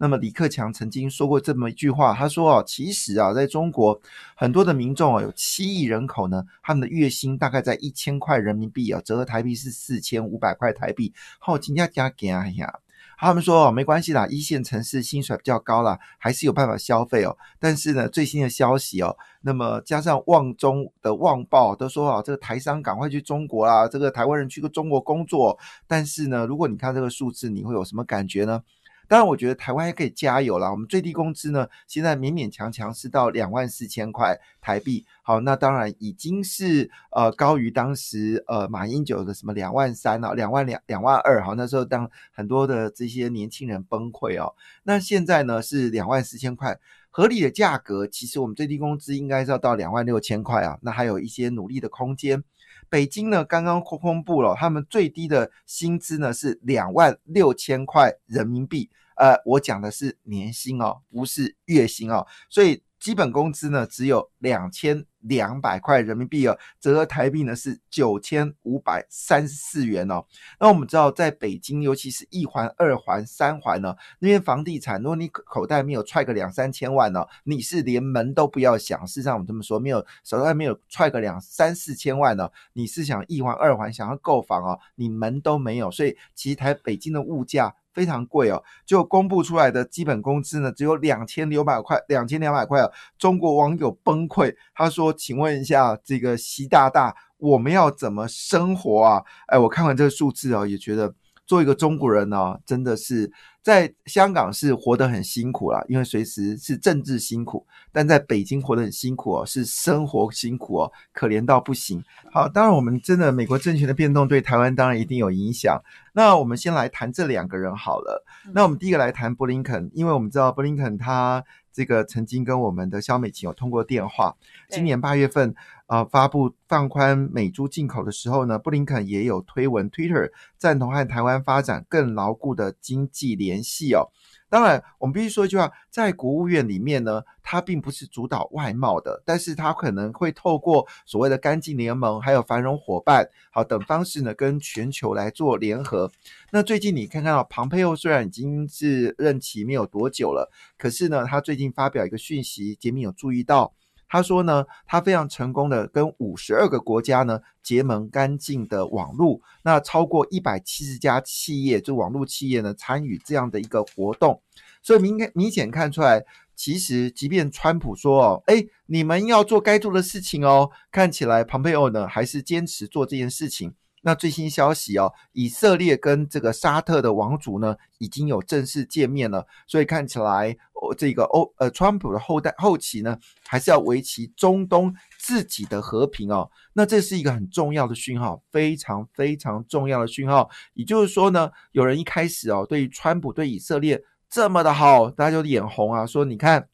那么李克强曾经说过这么一句话，他说：“哦，其实啊，在中国很多的民众啊，有七亿人口呢，他们的月薪大概在一千块人民币啊，折合台币是四千五百块台币。好，今天加给啊呀，他们说哦，没关系啦，一线城市薪水比较高啦，还是有办法消费哦。但是呢，最新的消息哦，那么加上旺中的旺报都说啊，这个台商赶快去中国啦，这个台湾人去个中国工作。但是呢，如果你看这个数字，你会有什么感觉呢？”当然，我觉得台湾也可以加油了。我们最低工资呢，现在勉勉强强是到两万四千块台币。好，那当然已经是呃高于当时呃马英九的什么两万三啊，两万两两万二。好，那时候当很多的这些年轻人崩溃哦。那现在呢是两万四千块，合理的价格。其实我们最低工资应该是要到两万六千块啊。那还有一些努力的空间。北京呢刚刚公布了，他们最低的薪资呢是两万六千块人民币。呃，我讲的是年薪哦，不是月薪哦，所以基本工资呢只有两千两百块人民币哦，折合台币呢是九千五百三十四元哦。那我们知道，在北京，尤其是一环、二环、三环呢，那边房地产，如果你口袋没有揣个两三千万呢，你是连门都不要想。事实上，我这么说，没有手袋没有揣个两三四千万呢，你是想一环、二环想要购房哦，你门都没有。所以，其实台北京的物价。非常贵哦，就公布出来的基本工资呢，只有两千六百块，两千两百块哦。中国网友崩溃，他说：“请问一下，这个习大大，我们要怎么生活啊？”哎，我看完这个数字啊，也觉得。做一个中国人呢，真的是在香港是活得很辛苦了，因为随时是政治辛苦；但在北京活得很辛苦哦，是生活辛苦哦，可怜到不行。好，当然我们真的美国政权的变动对台湾当然一定有影响。那我们先来谈这两个人好了。那我们第一个来谈布林肯，因为我们知道布林肯他这个曾经跟我们的肖美琴有通过电话，今年八月份。啊，发布放宽美猪进口的时候呢，布林肯也有推文 Twitter 赞同和台湾发展更牢固的经济联系哦。当然，我们必须说一句话，在国务院里面呢，它并不是主导外贸的，但是它可能会透过所谓的干净联盟，还有繁荣伙伴，好等方式呢，跟全球来做联合。那最近你看看到庞佩奥虽然已经是任期没有多久了，可是呢，他最近发表一个讯息，杰明有注意到。他说呢，他非常成功的跟五十二个国家呢结盟干净的网络，那超过一百七十家企业，就网络企业呢参与这样的一个活动，所以明明显看出来，其实即便川普说哦，哎，你们要做该做的事情哦，看起来庞佩奥呢还是坚持做这件事情。那最新消息哦，以色列跟这个沙特的王族呢，已经有正式见面了，所以看起来，哦，这个欧呃，川普的后代后期呢，还是要维持中东自己的和平哦。那这是一个很重要的讯号，非常非常重要的讯号。也就是说呢，有人一开始哦，对于川普对以色列这么的好，大家就眼红啊，说你看。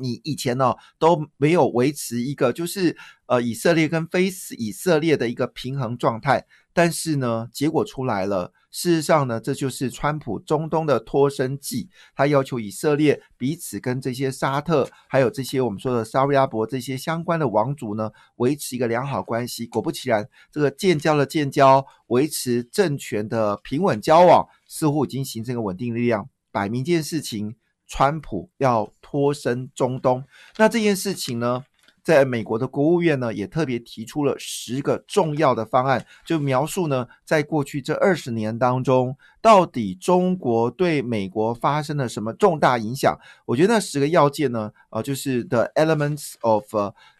你以前呢都没有维持一个就是呃以色列跟非以色列的一个平衡状态，但是呢结果出来了，事实上呢这就是川普中东的脱身计，他要求以色列彼此跟这些沙特还有这些我们说的沙阿伯这些相关的王族呢维持一个良好关系。果不其然，这个建交的建交，维持政权的平稳交往，似乎已经形成一个稳定力量，摆明一件事情。川普要脱身中东，那这件事情呢，在美国的国务院呢，也特别提出了十个重要的方案，就描述呢，在过去这二十年当中，到底中国对美国发生了什么重大影响？我觉得那十个要件呢，呃，就是 the elements of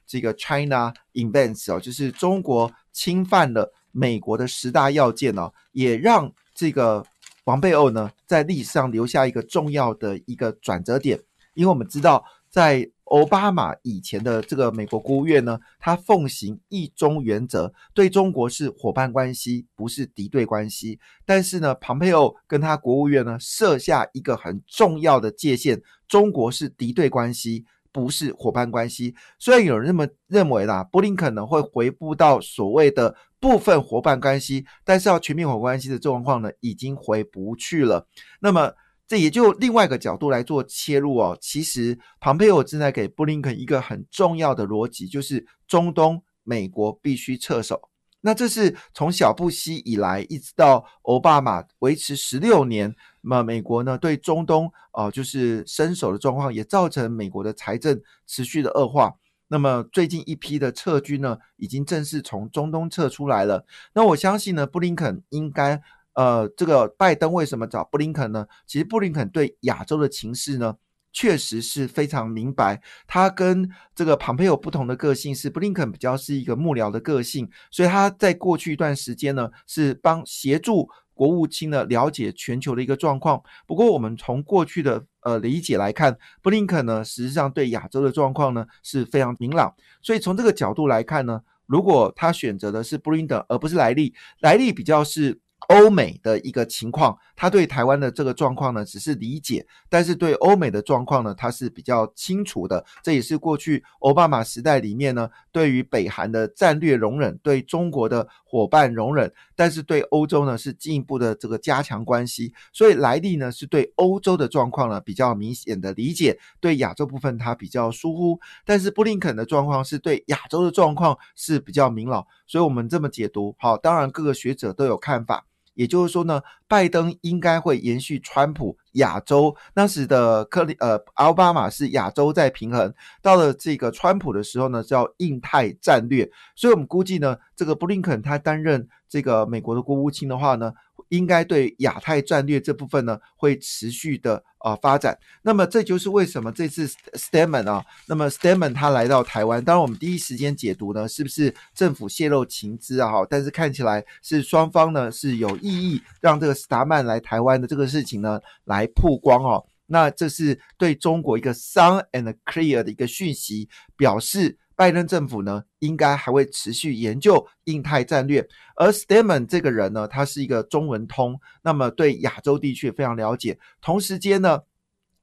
这个 China events 哦，就是中国侵犯了美国的十大要件呢，也让这个。王贝奥呢，在历史上留下一个重要的一个转折点，因为我们知道，在奥巴马以前的这个美国国务院呢，他奉行一中原则，对中国是伙伴关系，不是敌对关系。但是呢，庞佩奥跟他国务院呢，设下一个很重要的界限，中国是敌对关系。不是伙伴关系，虽然有人这么认为啦，布林肯呢会回复到所谓的部分伙伴关系，但是要全面伙伴关系的状况呢，已经回不去了。那么这也就另外一个角度来做切入哦。其实庞佩奥正在给布林肯一个很重要的逻辑，就是中东美国必须撤手。那这是从小布希以来一直到奥巴马维持十六年，那美国呢对中东啊就是伸手的状况，也造成美国的财政持续的恶化。那么最近一批的撤军呢，已经正式从中东撤出来了。那我相信呢，布林肯应该呃，这个拜登为什么找布林肯呢？其实布林肯对亚洲的情势呢。确实是非常明白，他跟这个庞佩有不同的个性，是布林肯比较是一个幕僚的个性，所以他在过去一段时间呢，是帮协助国务卿呢了解全球的一个状况。不过，我们从过去的呃理解来看，布林肯呢实际上对亚洲的状况呢是非常明朗，所以从这个角度来看呢，如果他选择的是布林肯而不是莱利，莱利比较是。欧美的一个情况，他对台湾的这个状况呢，只是理解，但是对欧美的状况呢，他是比较清楚的。这也是过去奥巴马时代里面呢，对于北韩的战略容忍，对中国的伙伴容忍，但是对欧洲呢是进一步的这个加强关系。所以莱利呢是对欧洲的状况呢比较明显的理解，对亚洲部分他比较疏忽。但是布林肯的状况是对亚洲的状况是比较明朗。所以我们这么解读，好，当然各个学者都有看法。也就是说呢，拜登应该会延续川普亚洲当时的克里呃奥巴马是亚洲在平衡，到了这个川普的时候呢，叫印太战略。所以我们估计呢，这个布林肯他担任这个美国的国务卿的话呢。应该对亚太战略这部分呢，会持续的啊发展。那么这就是为什么这次 Stemon 啊，那么 Stemon 他来到台湾，当然我们第一时间解读呢，是不是政府泄露情资啊？但是看起来是双方呢是有意义让这个斯达曼来台湾的这个事情呢来曝光哦。那这是对中国一个 sound and clear 的一个讯息，表示。拜登政府呢，应该还会持续研究印太战略。而 Stemon 这个人呢，他是一个中文通，那么对亚洲地区非常了解。同时间呢，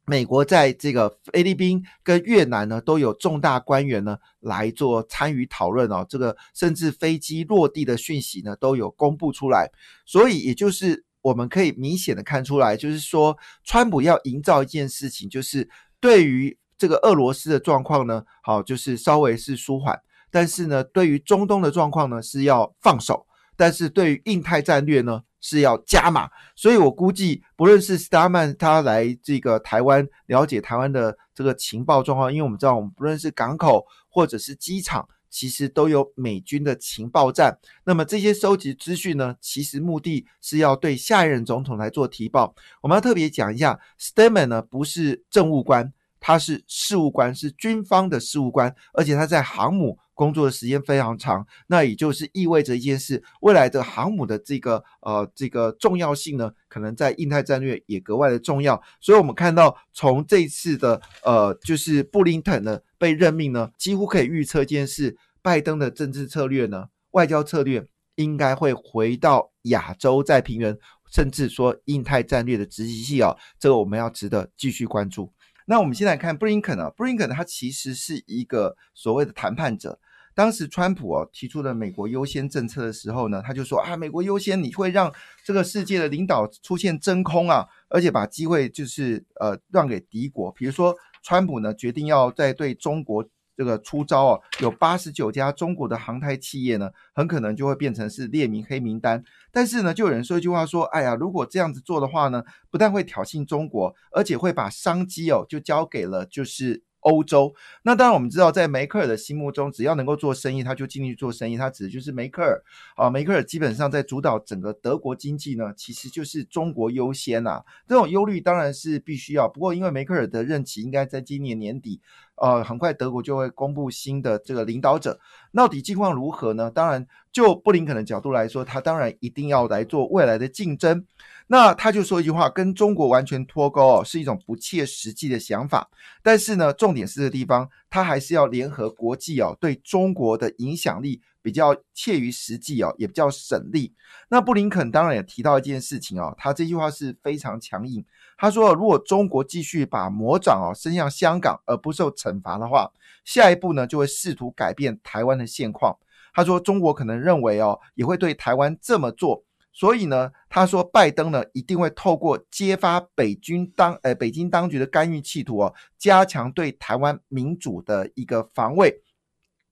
美国在这个菲律宾跟越南呢，都有重大官员呢来做参与讨论哦。这个甚至飞机落地的讯息呢，都有公布出来。所以，也就是我们可以明显的看出来，就是说，川普要营造一件事情，就是对于。这个俄罗斯的状况呢，好，就是稍微是舒缓，但是呢，对于中东的状况呢是要放手，但是对于印太战略呢是要加码，所以我估计，不论是 Starman 他来这个台湾了解台湾的这个情报状况，因为我们知道，我们不论是港口或者是机场，其实都有美军的情报站，那么这些收集资讯呢，其实目的是要对下一任总统来做提报。我们要特别讲一下，Starman 呢不是政务官。他是事务官，是军方的事务官，而且他在航母工作的时间非常长，那也就是意味着一件事：未来的航母的这个呃这个重要性呢，可能在印太战略也格外的重要。所以，我们看到从这次的呃，就是布林肯呢被任命呢，几乎可以预测一件事：拜登的政治策略呢，外交策略应该会回到亚洲在平原，甚至说印太战略的执行性啊，这个我们要值得继续关注。那我们先来看布林肯啊，布林肯他其实是一个所谓的谈判者。当时川普哦提出了美国优先政策的时候呢，他就说啊，美国优先，你会让这个世界的领导出现真空啊，而且把机会就是呃让给敌国。比如说，川普呢决定要在对中国。这个出招啊，有八十九家中国的航太企业呢，很可能就会变成是列名黑名单。但是呢，就有人说一句话说：“哎呀，如果这样子做的话呢，不但会挑衅中国，而且会把商机哦就交给了就是。”欧洲，那当然我们知道，在梅克尔的心目中，只要能够做生意，他就尽力做生意。他指的就是梅克尔啊，梅克尔基本上在主导整个德国经济呢，其实就是中国优先呐。这种忧虑当然是必须要，不过因为梅克尔的任期应该在今年年底，呃，很快德国就会公布新的这个领导者，到底境况如何呢？当然，就布林肯的角度来说，他当然一定要来做未来的竞争。那他就说一句话，跟中国完全脱钩哦，是一种不切实际的想法。但是呢，重点是这个地方，他还是要联合国际哦，对中国的影响力比较切于实际哦，也比较省力。那布林肯当然也提到一件事情哦，他这句话是非常强硬。他说，如果中国继续把魔掌哦伸向香港而不受惩罚的话，下一步呢就会试图改变台湾的现况。他说中国可能认为哦，也会对台湾这么做。所以呢，他说拜登呢一定会透过揭发北军当呃北京当局的干预企图哦，加强对台湾民主的一个防卫。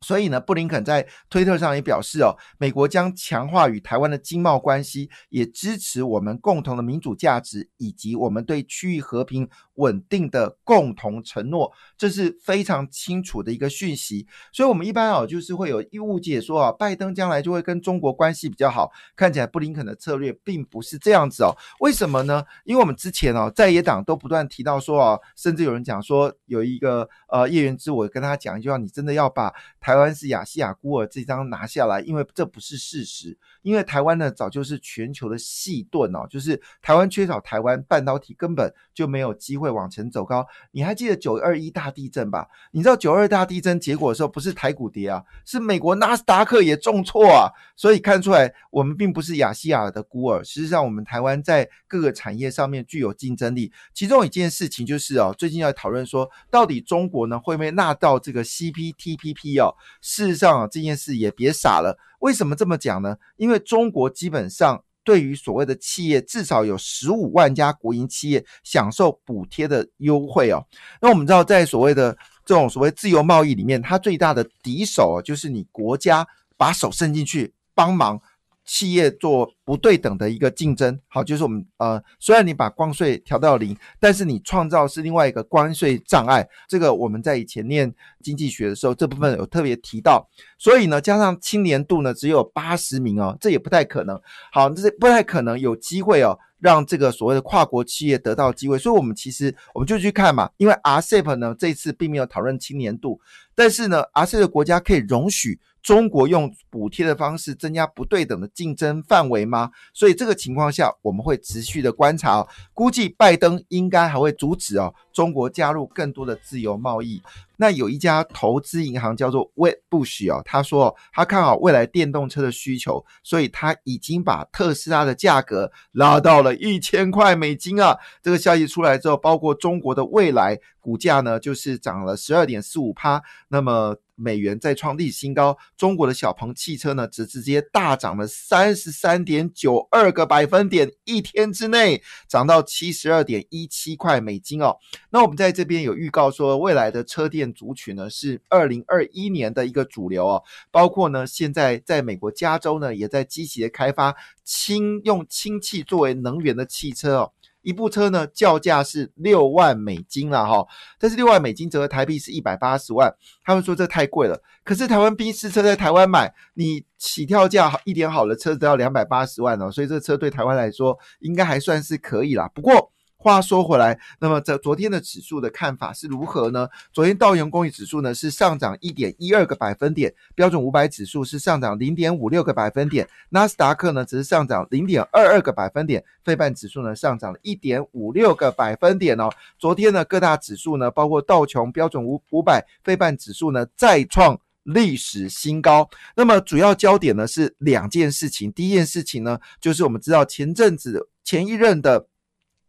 所以呢，布林肯在推特上也表示哦，美国将强化与台湾的经贸关系，也支持我们共同的民主价值以及我们对区域和平稳定的共同承诺，这是非常清楚的一个讯息。所以，我们一般哦，就是会有一误解说啊，拜登将来就会跟中国关系比较好。看起来布林肯的策略并不是这样子哦。为什么呢？因为我们之前哦，在野党都不断提到说啊，甚至有人讲说，有一个呃叶元之，我跟他讲一句话，你真的要把台台湾是亚细亚孤儿这张拿下来，因为这不是事实。因为台湾呢，早就是全球的细盾哦，就是台湾缺少台湾半导体，根本就没有机会往前走高。你还记得九二一大地震吧？你知道九二大地震结果的时候，不是台股跌啊，是美国纳斯达克也重挫啊。所以看出来，我们并不是亚细亚的孤儿。实际上，我们台湾在各个产业上面具有竞争力。其中一件事情就是哦，最近要讨论说，到底中国呢会不会纳到这个 CPTPP 哦？事实上啊，这件事也别傻了。为什么这么讲呢？因为中国基本上对于所谓的企业，至少有十五万家国营企业享受补贴的优惠哦。那我们知道，在所谓的这种所谓自由贸易里面，它最大的敌手啊就是你国家把手伸进去帮忙。企业做不对等的一个竞争，好，就是我们呃，虽然你把关税调到零，但是你创造是另外一个关税障碍。这个我们在以前念经济学的时候，这部分有特别提到。所以呢，加上青年度呢只有八十名哦，这也不太可能。好，这不太可能有机会哦，让这个所谓的跨国企业得到机会。所以，我们其实我们就去看嘛，因为 RCEP 呢这次并没有讨论青年度，但是呢，RCEP 国家可以容许。中国用补贴的方式增加不对等的竞争范围吗啊？所以这个情况下，我们会持续的观察。估计拜登应该还会阻止哦，中国加入更多的自由贸易。那有一家投资银行叫做 Wedbush 哦，他说他看好未来电动车的需求，所以他已经把特斯拉的价格拉到了一千块美金啊。这个消息出来之后，包括中国的未来股价呢，就是涨了十二点四五趴。那么美元再创历史新高，中国的小鹏汽车呢，只直接大涨了三十三点九二个百分点，一天之内涨到七十二点一七块美金哦。那我们在这边有预告说，未来的车电族群呢，是二零二一年的一个主流哦，包括呢，现在在美国加州呢，也在积极的开发氢用氢气作为能源的汽车哦。一部车呢，叫价是六万美金了哈，但是六万美金折合台币是一百八十万。他们说这太贵了，可是台湾宾士车在台湾买，你起跳价一点好的车子要两百八十万哦，所以这车对台湾来说应该还算是可以啦。不过。话说回来，那么在昨天的指数的看法是如何呢？昨天道琼工业指数呢是上涨一点一二个百分点，标准五百指数是上涨零点五六个百分点，纳斯达克呢只是上涨零点二二个百分点，费半指数呢上涨了一点五六个百分点哦。昨天呢各大指数呢，包括道琼标准五五百费半指数呢再创历史新高。那么主要焦点呢是两件事情，第一件事情呢就是我们知道前阵子前一任的。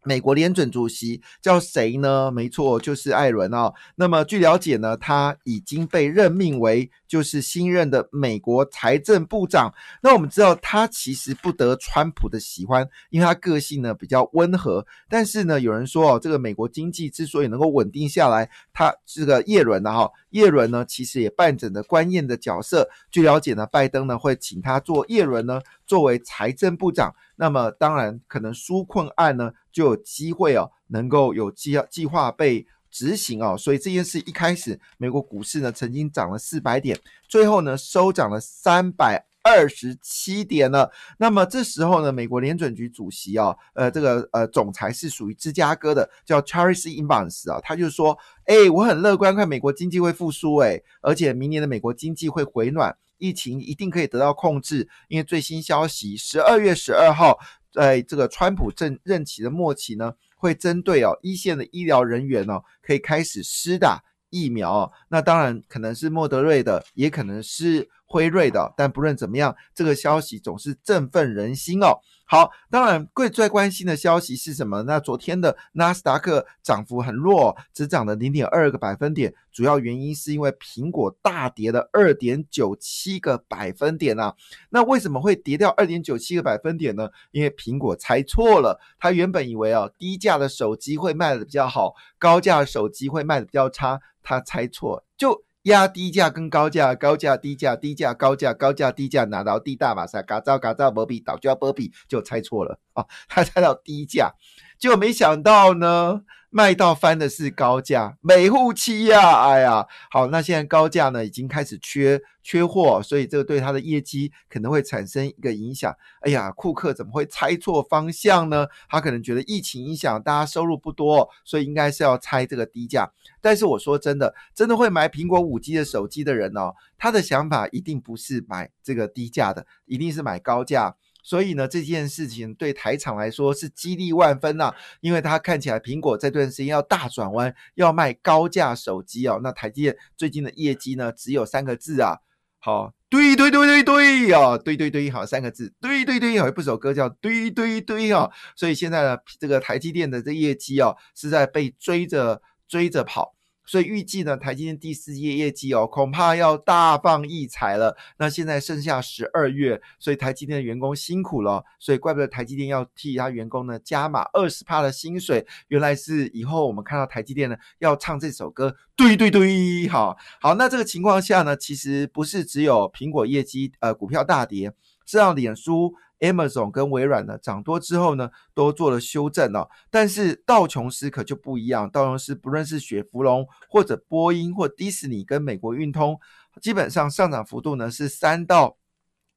美国联准主席叫谁呢？没错，就是艾伦啊。那么据了解呢，他已经被任命为就是新任的美国财政部长。那我们知道他其实不得川普的喜欢，因为他个性呢比较温和。但是呢，有人说哦，这个美国经济之所以能够稳定下来，他这个叶伦呢哈，叶伦呢其实也扮演着关键的角色。据了解呢，拜登呢会请他做叶伦呢作为财政部长。那么当然，可能纾困案呢就有机会哦，能够有计计划被执行哦。所以这件事一开始，美国股市呢曾经涨了四百点，最后呢收涨了三百二十七点了。那么这时候呢，美国联准局主席啊，呃，这个呃总裁是属于芝加哥的，叫 Charles Evans 啊，他就说，哎，我很乐观，看美国经济会复苏，哎，而且明年的美国经济会回暖。疫情一定可以得到控制，因为最新消息，十二月十二号，在这个川普政任期的末期呢，会针对哦一线的医疗人员哦，可以开始施打疫苗。那当然可能是莫德瑞的，也可能是辉瑞的。但不论怎么样，这个消息总是振奋人心哦。好，当然贵最关心的消息是什么？那昨天的纳斯达克涨幅很弱，只涨了零点二个百分点，主要原因是因为苹果大跌了二点九七个百分点啊。那为什么会跌掉二点九七个百分点呢？因为苹果猜错了，他原本以为啊低价的手机会卖的比较好，高价的手机会卖的比较差，他猜错就。压低价跟高价，高价低价，低价高价，高价低价拿到低大马赛，嘎造嘎造波比倒就要波比，就猜错了啊！他猜到低价，结果没想到呢。卖到翻的是高价，每户期呀，哎呀，好，那现在高价呢已经开始缺缺货，所以这个对它的业绩可能会产生一个影响。哎呀，库克怎么会猜错方向呢？他可能觉得疫情影响大家收入不多，所以应该是要猜这个低价。但是我说真的，真的会买苹果五 G 的手机的人哦，他的想法一定不是买这个低价的，一定是买高价。所以呢，这件事情对台厂来说是激励万分呐，因为它看起来苹果这段时间要大转弯，要卖高价手机哦。那台积电最近的业绩呢，只有三个字啊，好，对对对对对啊，对对对，好三个字，对对对，有一部首歌叫对对对啊。所以现在呢，这个台积电的这业绩哦，是在被追着追着跑。所以预计呢，台积电第四季业绩哦，恐怕要大放异彩了。那现在剩下十二月，所以台积电的员工辛苦了，所以怪不得台积电要替他员工呢加码二十帕的薪水。原来是以后我们看到台积电呢要唱这首歌，对对对，好好。那这个情况下呢，其实不是只有苹果业绩呃股票大跌，这样脸书。Amazon 跟微软呢涨多之后呢，都做了修正哦。但是道琼斯可就不一样，道琼斯不论是雪佛龙或者波音或迪士尼跟美国运通，基本上上涨幅度呢是三到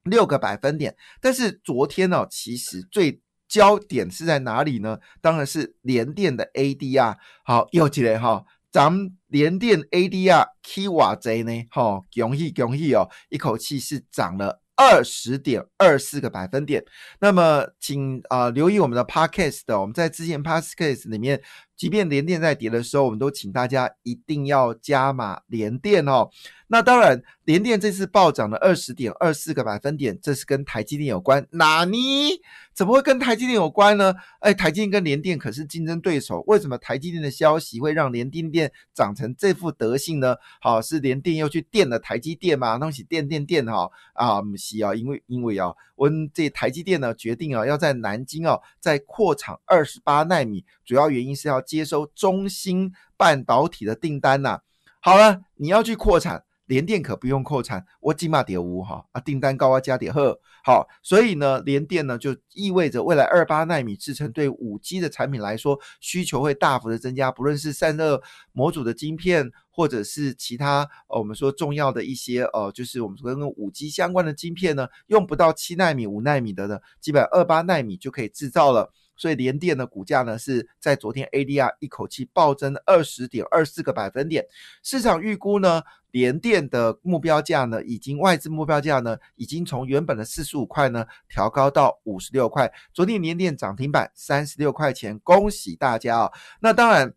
六个百分点。但是昨天呢，其实最焦点是在哪里呢？当然是联电的 ADR。好，又起来哈，咱们联电 ADR 起瓦贼呢，哈，恭喜恭喜哦，一口气是涨了。二十点二四个百分点，那么请啊留意我们的 podcast 的，我们在之前 podcast 里面，即便连电在跌的时候，我们都请大家一定要加码连电哦。那当然，联电这次暴涨了二十点二四个百分点，这是跟台积电有关。哪尼？怎么会跟台积电有关呢？哎，台积电跟联电可是竞争对手，为什么台积电的消息会让联电电长成这副德性呢？好，是联电又去电了台积电吗？东西电电电哈啊，不是啊，因为因为啊，我们这台积电呢决定啊要在南京啊在扩厂二十八纳米，主要原因是要接收中芯半导体的订单呐。好了，你要去扩产。联电可不用扩产，我起码点五哈啊，订单高啊加点二好，所以呢，联电呢就意味着未来二八纳米制程对五 G 的产品来说需求会大幅的增加，不论是散热模组的晶片，或者是其他呃我们说重要的一些呃，就是我们说跟五 G 相关的晶片呢，用不到七纳米、五纳米的呢，基本二八纳米就可以制造了。所以联电的股价呢是在昨天 ADR 一口气暴增二十点二四个百分点，市场预估呢联电的目标价呢已经外资目标价呢已经从原本的四十五块呢调高到五十六块，昨天联电涨停板三十六块钱，恭喜大家啊！那当然。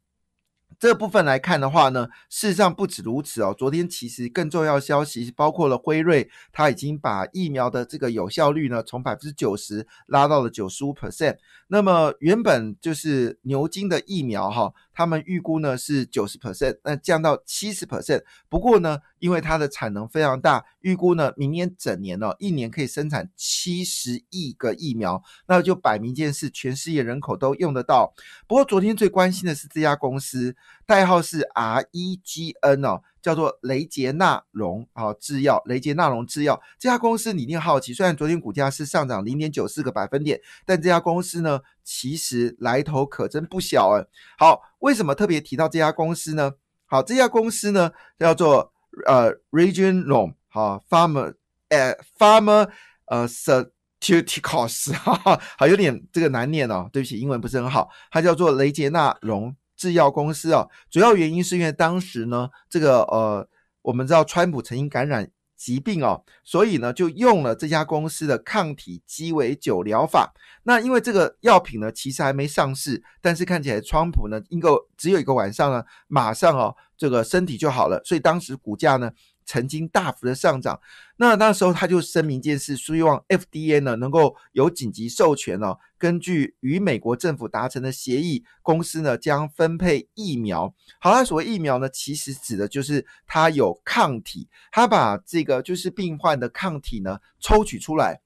这部分来看的话呢，事实上不止如此哦。昨天其实更重要消息包括了辉瑞，它已经把疫苗的这个有效率呢从百分之九十拉到了九十五 percent。那么原本就是牛津的疫苗哈。他们预估呢是九十 percent，那降到七十 percent。不过呢，因为它的产能非常大，预估呢明年整年哦一年可以生产七十亿个疫苗，那就摆明一件事，全世界人口都用得到。不过昨天最关心的是这家公司，代号是 REGN 哦。叫做雷杰纳隆啊制药，雷杰纳隆制药这家公司你一定好奇，虽然昨天股价是上涨零点九四个百分点，但这家公司呢，其实来头可真不小哎。好，为什么特别提到这家公司呢？好，这家公司呢叫做呃 Region Long 好 Farmer 呃 Farmer 呃 Certificates 哈哈，好有点这个难念哦，对不起，英文不是很好，它叫做雷杰纳隆。制药公司啊，主要原因是因为当时呢，这个呃，我们知道川普曾经感染疾病哦，所以呢就用了这家公司的抗体鸡尾酒疗法。那因为这个药品呢其实还没上市，但是看起来川普呢应该只有一个晚上呢，马上哦这个身体就好了，所以当时股价呢曾经大幅的上涨。那那时候他就声明一件事，希望 FDA 呢能够有紧急授权哦，根据与美国政府达成的协议，公司呢将分配疫苗。好了，所谓疫苗呢，其实指的就是它有抗体，它把这个就是病患的抗体呢抽取出来。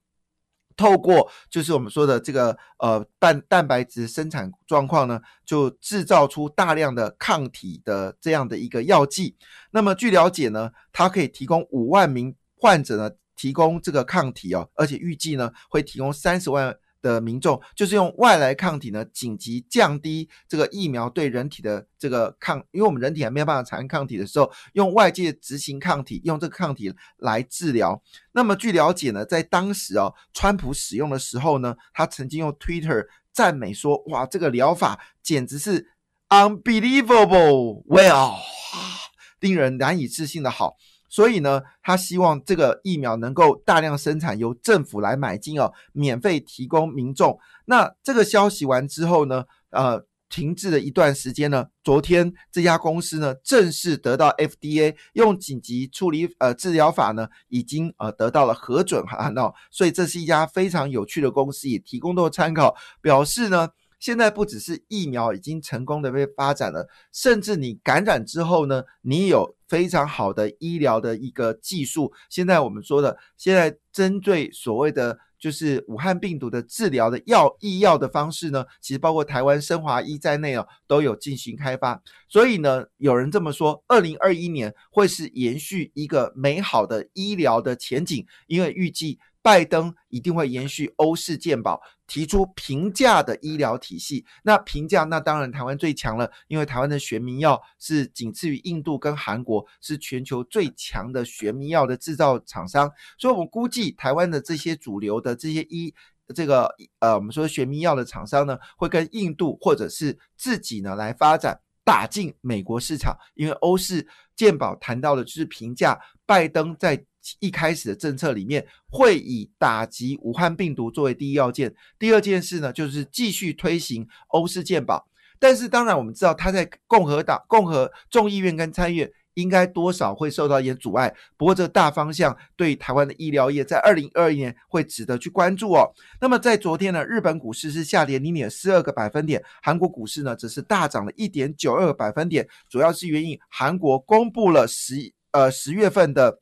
透过就是我们说的这个呃蛋蛋白质生产状况呢，就制造出大量的抗体的这样的一个药剂。那么据了解呢，它可以提供五万名患者呢提供这个抗体哦，而且预计呢会提供三十万。的民众就是用外来抗体呢，紧急降低这个疫苗对人体的这个抗，因为我们人体还没有办法产生抗体的时候，用外界执行抗体，用这个抗体来治疗。那么据了解呢，在当时哦，川普使用的时候呢，他曾经用 Twitter 赞美说：“哇，这个疗法简直是 unbelievable，well，令人难以置信的好。”所以呢，他希望这个疫苗能够大量生产，由政府来买进哦，免费提供民众。那这个消息完之后呢，呃，停滞了一段时间呢。昨天这家公司呢，正式得到 FDA 用紧急处理呃治疗法呢，已经呃得到了核准哈。那所以这是一家非常有趣的公司，也提供做参考，表示呢。现在不只是疫苗已经成功的被发展了，甚至你感染之后呢，你有非常好的医疗的一个技术。现在我们说的，现在针对所谓的就是武汉病毒的治疗的药医药的方式呢，其实包括台湾生华医在内哦，都有进行开发。所以呢，有人这么说，二零二一年会是延续一个美好的医疗的前景，因为预计。拜登一定会延续欧式健保，提出平价的医疗体系。那平价，那当然台湾最强了，因为台湾的学名药是仅次于印度跟韩国，是全球最强的学名药的制造厂商。所以，我们估计台湾的这些主流的这些医这个呃，我们说学名药的厂商呢，会跟印度或者是自己呢来发展，打进美国市场。因为欧式健保谈到的就是平价，拜登在。一开始的政策里面会以打击武汉病毒作为第一要件，第二件事呢就是继续推行欧式健保。但是当然我们知道他在共和党、共和众议院跟参议院应该多少会受到一些阻碍。不过这大方向对台湾的医疗业在二零二一年会值得去关注哦。那么在昨天呢，日本股市是下跌零点四二个百分点，韩国股市呢则是大涨了一点九二个百分点，主要是原因韩国公布了十呃十月份的。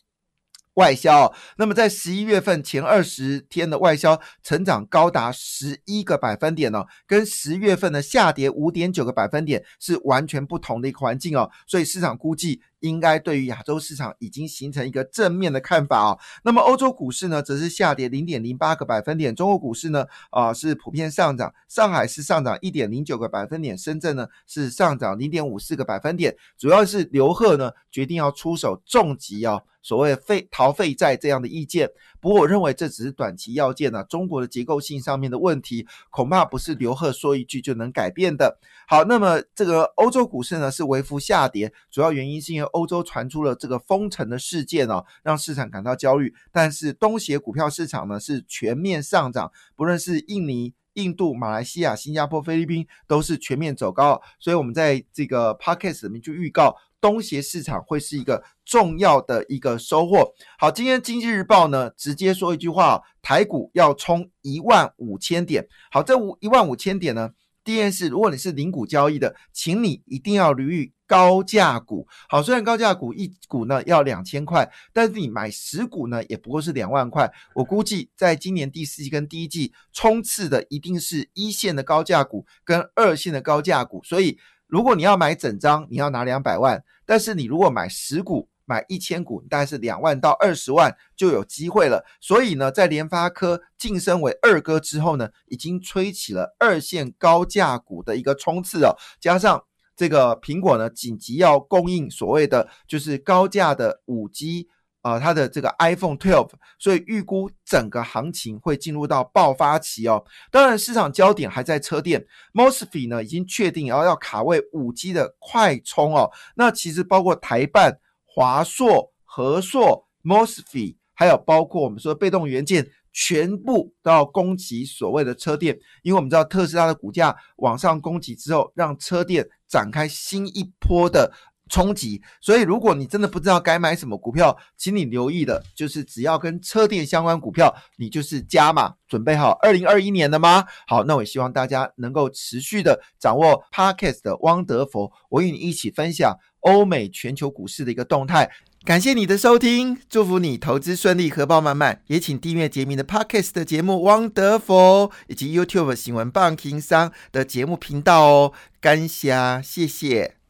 外销，那么在十一月份前二十天的外销成长高达十一个百分点哦，跟十月份的下跌五点九个百分点是完全不同的一个环境哦，所以市场估计。应该对于亚洲市场已经形成一个正面的看法啊。那么欧洲股市呢，则是下跌零点零八个百分点。中国股市呢，啊是普遍上涨，上海是上涨一点零九个百分点，深圳呢是上涨零点五四个百分点。主要是刘鹤呢决定要出手重击啊，所谓废逃废债这样的意见。不过我认为这只是短期要件呢，中国的结构性上面的问题，恐怕不是刘鹤说一句就能改变的。好，那么这个欧洲股市呢是微幅下跌，主要原因是因为。欧洲传出了这个封城的事件哦，让市场感到焦虑。但是东协股票市场呢是全面上涨，不论是印尼、印度、马来西亚、新加坡、菲律宾都是全面走高。所以，我们在这个 podcast 里面就预告东协市场会是一个重要的一个收获。好，今天经济日报呢直接说一句话：台股要冲一万五千点。好，这五一万五千点呢，第一件事，如果你是零股交易的，请你一定要留意。高价股好，虽然高价股一股呢要两千块，但是你买十股呢也不过是两万块。我估计在今年第四季跟第一季冲刺的一定是一线的高价股跟二线的高价股。所以如果你要买整张，你要拿两百万；但是你如果买十股、买一千股，大概是两万到二十万就有机会了。所以呢，在联发科晋升为二哥之后呢，已经吹起了二线高价股的一个冲刺哦，加上。这个苹果呢，紧急要供应所谓的就是高价的五 G 啊，它的这个 iPhone 12，所以预估整个行情会进入到爆发期哦。当然，市场焦点还在车电，Mosfet 呢已经确定要要卡位五 G 的快充哦。那其实包括台办、华硕、和硕、Mosfet，还有包括我们说的被动元件。全部都要攻击所谓的车电，因为我们知道特斯拉的股价往上攻击之后，让车电展开新一波的冲击。所以，如果你真的不知道该买什么股票，请你留意的就是只要跟车电相关股票，你就是加码。准备好二零二一年了吗？好，那我也希望大家能够持续的掌握 Parkes 的汪德佛，我与你一起分享欧美全球股市的一个动态。感谢你的收听，祝福你投资顺利，荷包满满。也请订阅杰明的 Podcast 的节目《汪德福》，以及 YouTube 新闻棒情商的节目频道哦。感谢，谢谢。